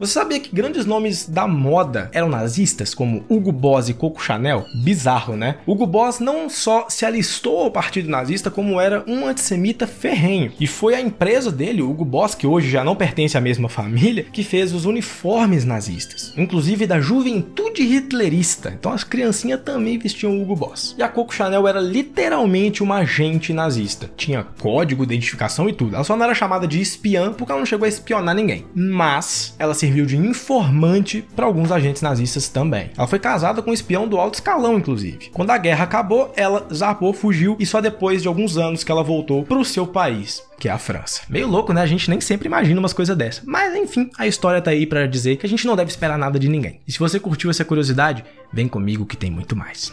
Você sabia que grandes nomes da moda eram nazistas, como Hugo Boss e Coco Chanel? Bizarro, né? Hugo Boss não só se alistou ao partido nazista, como era um antissemita ferrenho. E foi a empresa dele, Hugo Boss, que hoje já não pertence à mesma família, que fez os uniformes nazistas, inclusive da juventude hitlerista. Então as criancinhas também vestiam Hugo Boss. E a Coco Chanel era literalmente uma agente nazista. Tinha código, identificação e tudo. Ela só não era chamada de espiã porque ela não chegou a espionar ninguém. Mas ela se serviu de informante para alguns agentes nazistas também. Ela foi casada com um espião do alto escalão, inclusive. Quando a guerra acabou, ela zarpou, fugiu e só depois de alguns anos que ela voltou para o seu país que é a França. Meio louco, né? A gente nem sempre imagina umas coisas dessas. Mas enfim, a história tá aí para dizer que a gente não deve esperar nada de ninguém. E se você curtiu essa curiosidade, vem comigo que tem muito mais.